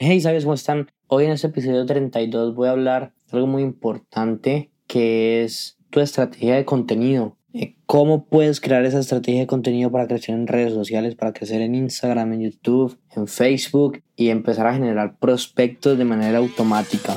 Hey, ¿sabes cómo están? Hoy en este episodio 32 voy a hablar de algo muy importante que es tu estrategia de contenido. Eh, ¿Cómo puedes crear esa estrategia de contenido para crecer en redes sociales, para crecer en Instagram, en YouTube, en Facebook y empezar a generar prospectos de manera automática?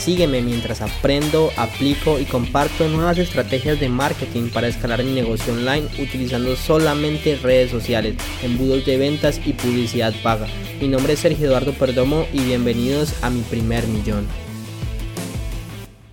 Sígueme mientras aprendo, aplico y comparto nuevas estrategias de marketing para escalar mi negocio online utilizando solamente redes sociales, embudos de ventas y publicidad paga. Mi nombre es Sergio Eduardo Perdomo y bienvenidos a mi primer millón.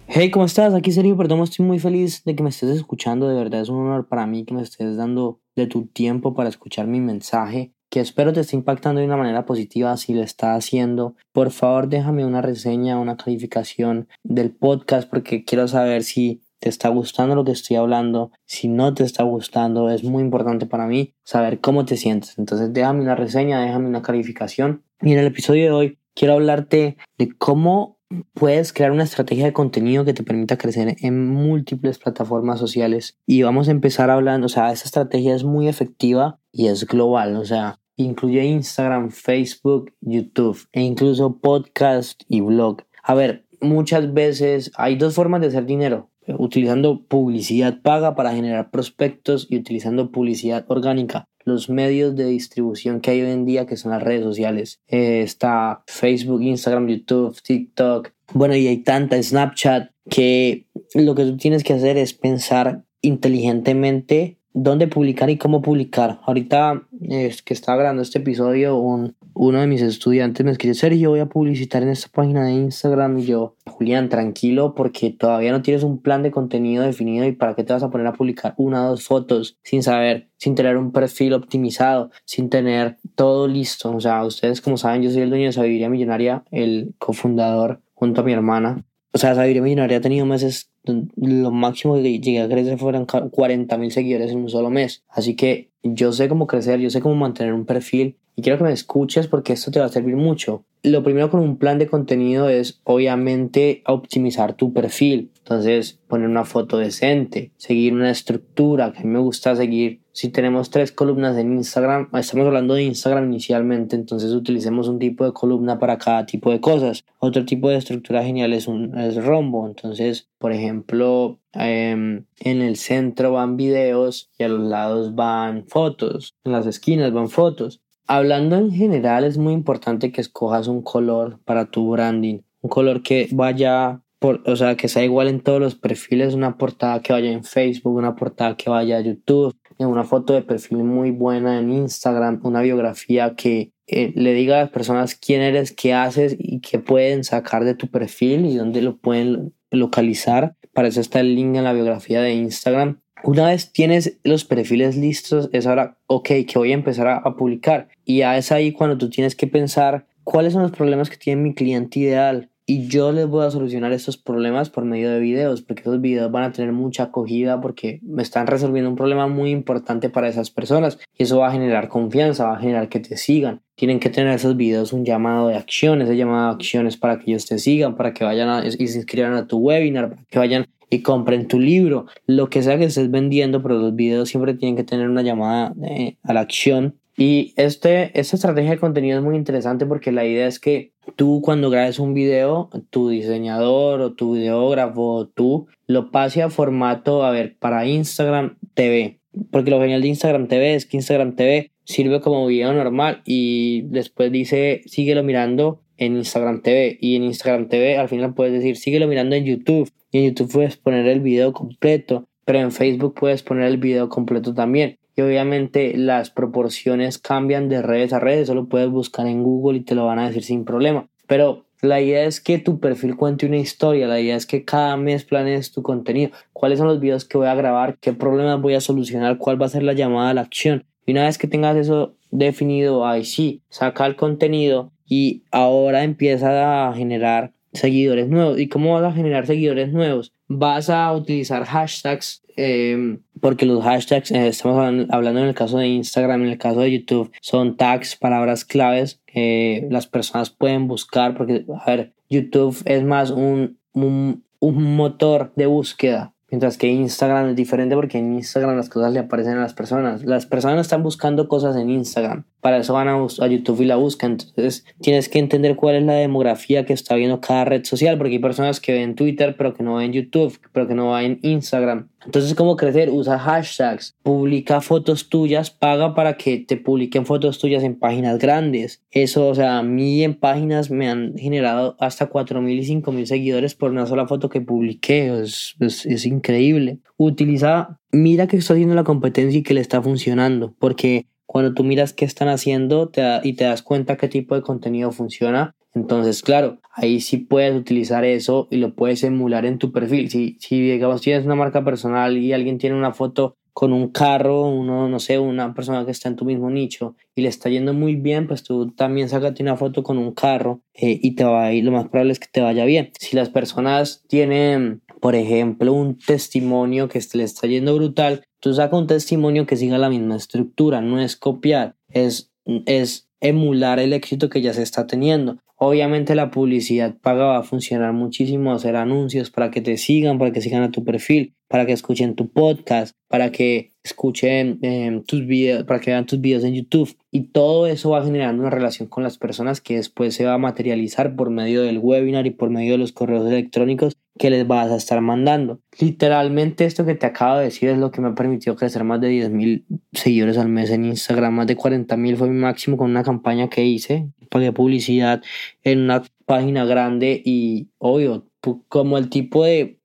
Hey, ¿cómo estás? Aquí Sergio Perdomo, estoy muy feliz de que me estés escuchando, de verdad es un honor para mí que me estés dando de tu tiempo para escuchar mi mensaje, que espero te esté impactando de una manera positiva si lo está haciendo. Por favor, déjame una reseña, una calificación del podcast porque quiero saber si te está gustando lo que estoy hablando, si no te está gustando, es muy importante para mí saber cómo te sientes. Entonces déjame una reseña, déjame una calificación. Y en el episodio de hoy quiero hablarte de cómo puedes crear una estrategia de contenido que te permita crecer en múltiples plataformas sociales. Y vamos a empezar hablando, o sea, esta estrategia es muy efectiva y es global, o sea, incluye Instagram, Facebook, YouTube e incluso podcast y blog. A ver, muchas veces hay dos formas de hacer dinero utilizando publicidad paga para generar prospectos y utilizando publicidad orgánica los medios de distribución que hay hoy en día, que son las redes sociales. Eh, está Facebook, Instagram, YouTube, TikTok. Bueno, y hay tanta Snapchat que lo que tú tienes que hacer es pensar inteligentemente dónde publicar y cómo publicar. Ahorita es que estaba grabando este episodio, un, uno de mis estudiantes me escribe, Sergio, voy a publicitar en esta página de Instagram y yo, Julián, tranquilo porque todavía no tienes un plan de contenido definido y para qué te vas a poner a publicar una o dos fotos sin saber, sin tener un perfil optimizado, sin tener todo listo. O sea, ustedes como saben, yo soy el dueño de Sabiduría Millonaria, el cofundador junto a mi hermana. O sea, Sabiduría Millonaria ha tenido meses lo máximo que llegué a crecer fueron 40 mil seguidores en un solo mes. Así que yo sé cómo crecer, yo sé cómo mantener un perfil y quiero que me escuches porque esto te va a servir mucho. Lo primero con un plan de contenido es obviamente optimizar tu perfil. Entonces, poner una foto decente, seguir una estructura, que a mí me gusta seguir. Si tenemos tres columnas en Instagram, estamos hablando de Instagram inicialmente, entonces utilicemos un tipo de columna para cada tipo de cosas. Otro tipo de estructura genial es un es rombo. Entonces, por ejemplo, em, en el centro van videos y a los lados van fotos. En las esquinas van fotos. Hablando en general, es muy importante que escojas un color para tu branding. Un color que vaya, por, o sea, que sea igual en todos los perfiles. Una portada que vaya en Facebook, una portada que vaya a YouTube, una foto de perfil muy buena en Instagram, una biografía que eh, le diga a las personas quién eres, qué haces y qué pueden sacar de tu perfil y dónde lo pueden localizar. Para eso está el link en la biografía de Instagram. Una vez tienes los perfiles listos, es ahora, ok, que voy a empezar a, publicar. Y ya es ahí cuando tú tienes que pensar cuáles son los problemas que tiene mi cliente ideal. Y yo les voy a solucionar estos problemas por medio de videos, porque esos videos van a tener mucha acogida porque me están resolviendo un problema muy importante para esas personas. Y eso va a generar confianza, va a generar que te sigan. Tienen que tener esos videos un llamado de acción, ese llamado de acciones para que ellos te sigan, para que vayan y se inscriban a tu webinar, para que vayan y compren tu libro, lo que sea que estés vendiendo, pero los videos siempre tienen que tener una llamada eh, a la acción. Y este, esta estrategia de contenido es muy interesante porque la idea es que tú cuando grabes un video, tu diseñador o tu videógrafo tú lo pase a formato, a ver, para Instagram TV. Porque lo genial de Instagram TV es que Instagram TV sirve como video normal y después dice síguelo mirando en Instagram TV y en Instagram TV al final puedes decir síguelo mirando en YouTube y en YouTube puedes poner el video completo pero en Facebook puedes poner el video completo también y obviamente las proporciones cambian de redes a redes solo puedes buscar en Google y te lo van a decir sin problema pero la idea es que tu perfil cuente una historia, la idea es que cada mes planees tu contenido, cuáles son los videos que voy a grabar, qué problemas voy a solucionar, cuál va a ser la llamada a la acción. Y una vez que tengas eso definido, ahí sí, saca el contenido y ahora empieza a generar seguidores nuevos. ¿Y cómo vas a generar seguidores nuevos? Vas a utilizar hashtags, em, porque los hashtags, eh, estamos hablando en el caso de Instagram, en el caso de YouTube, son tags, palabras claves que las personas pueden buscar, porque, a ver, YouTube es más un, un, un motor de búsqueda Mientras que Instagram es diferente porque en Instagram las cosas le aparecen a las personas. Las personas están buscando cosas en Instagram. Para eso van a, a, YouTube y la buscan. Entonces tienes que entender cuál es la demografía que está viendo cada red social. Porque hay personas que ven Twitter pero que no ven YouTube, pero que no ven Instagram. Entonces, ¿cómo crecer? Usa hashtags, publica fotos tuyas, paga para que te publiquen fotos tuyas en páginas grandes. Eso, o sea, a mí en páginas me han generado hasta 4.000 y 5.000 seguidores por una sola foto que publiqué. Es, es, increíble. Utiliza, mira que está haciendo la competencia y que le está funcionando. Porque cuando tú miras qué están haciendo y te das cuenta qué tipo de contenido funciona, entonces, claro, ahí sí puedes utilizar eso y lo puedes emular en tu perfil. Si, si digamos tienes una marca personal y alguien tiene una foto con un carro, uno, no sé, una persona que está en tu mismo nicho y le está yendo muy bien, pues tú también sácate una foto con un carro eh, y te va a lo más probable es que te vaya bien. Si las personas tienen, por ejemplo, un testimonio que le está yendo brutal, tú saca un testimonio que siga la misma estructura, no es copiar, es, es emular el éxito que ya se está teniendo. Obviamente la publicidad paga va a funcionar muchísimo, hacer anuncios para que te sigan, para que sigan a tu perfil, para que escuchen tu podcast, para que escuchen em, tus videos, para que vean tus videos en YouTube. Y todo eso va generando una relación con las personas que después se va a materializar por medio del webinar y por medio de los correos electrónicos que les vas a estar mandando. Literalmente esto que te acabo de decir es lo que me ha permitido crecer más de 10.000 seguidores al mes en Instagram, más de 40.000 fue mi máximo con una campaña que hice, pagué publicidad en una página grande y obvio, como el tipo de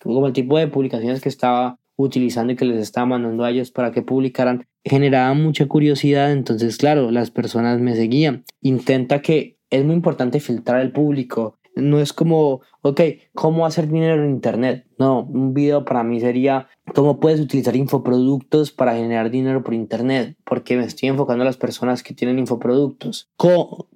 como el tipo de publicaciones que estaba utilizando y que les estaba mandando a ellos para que publicaran generaba mucha curiosidad, entonces claro, las personas me seguían. Intenta que es muy importante filtrar el público, no es como, ok, ¿cómo hacer dinero en Internet? No, un video para mí sería cómo puedes utilizar infoproductos para generar dinero por Internet, porque me estoy enfocando a las personas que tienen infoproductos.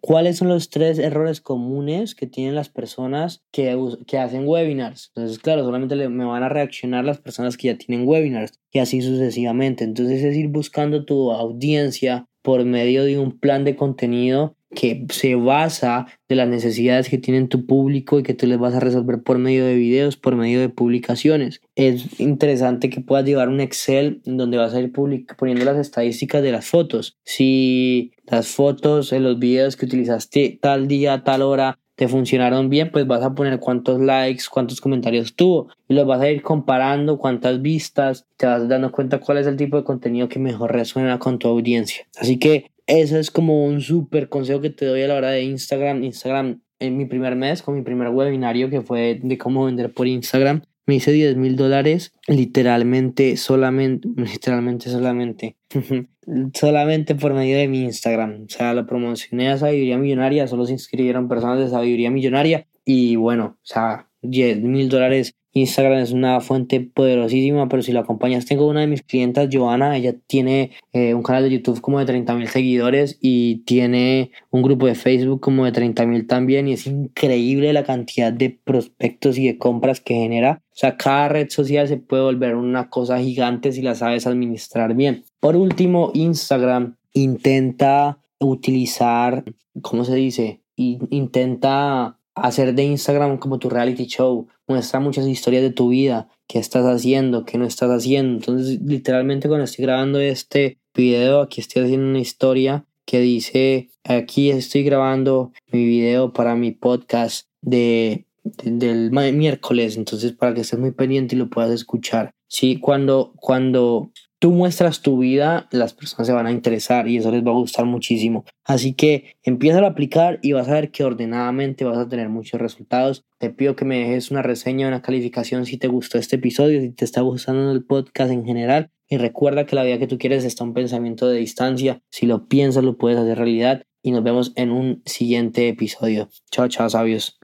¿Cuáles son los tres errores comunes que tienen las personas que, que hacen webinars? Entonces, claro, solamente me van a reaccionar las personas que ya tienen webinars y así sucesivamente. Entonces es ir buscando tu audiencia por medio de un plan de contenido que se basa de las necesidades que tiene tu público y que tú les vas a resolver por medio de videos, por medio de publicaciones. Es interesante que puedas llevar un Excel donde vas a ir poniendo las estadísticas de las fotos. Si las fotos en los videos que utilizaste tal día, tal hora, te funcionaron bien, pues vas a poner cuántos likes, cuántos comentarios tuvo y los vas a ir comparando, cuántas vistas, te vas dando cuenta cuál es el tipo de contenido que mejor resuena con tu audiencia. Así que ese es como un súper consejo que te doy a la hora de Instagram. Instagram en mi primer mes, con mi primer webinario que fue de cómo vender por Instagram, me hice 10 mil dólares literalmente solamente, literalmente solamente, solamente por medio de mi Instagram. O sea, lo promocioné a Sabiduría Millonaria, solo se inscribieron personas de Sabiduría Millonaria y bueno, o sea, 10 mil dólares Instagram es una fuente poderosísima, pero si lo acompañas, tengo una de mis clientas, Joana, ella tiene eh, un canal de YouTube como de 30 mil seguidores y tiene un grupo de Facebook como de 30 mil también y es increíble la cantidad de prospectos y de compras que genera. O sea, cada red social se puede volver una cosa gigante si la sabes administrar bien. Por último, Instagram intenta utilizar, ¿cómo se dice? Intenta hacer de Instagram como tu reality show, muestra muchas historias de tu vida, qué estás haciendo, qué no estás haciendo. Entonces, literalmente cuando estoy grabando este video, aquí estoy haciendo una historia que dice, aquí estoy grabando mi video para mi podcast de, del miércoles, entonces para que estés muy pendiente y lo puedas escuchar. Sí, cuando, cuando tú muestras tu vida, las personas se van a interesar y eso les va a gustar muchísimo. Así que empieza a aplicar y vas a ver que ordenadamente vas a tener muchos resultados. Te pido que me dejes una reseña, una calificación si te gustó este episodio, si te está gustando el podcast en general. Y recuerda que la vida que tú quieres está un pensamiento de distancia. Si lo piensas, lo puedes hacer realidad. Y nos vemos en un siguiente episodio. Chao, chao, sabios.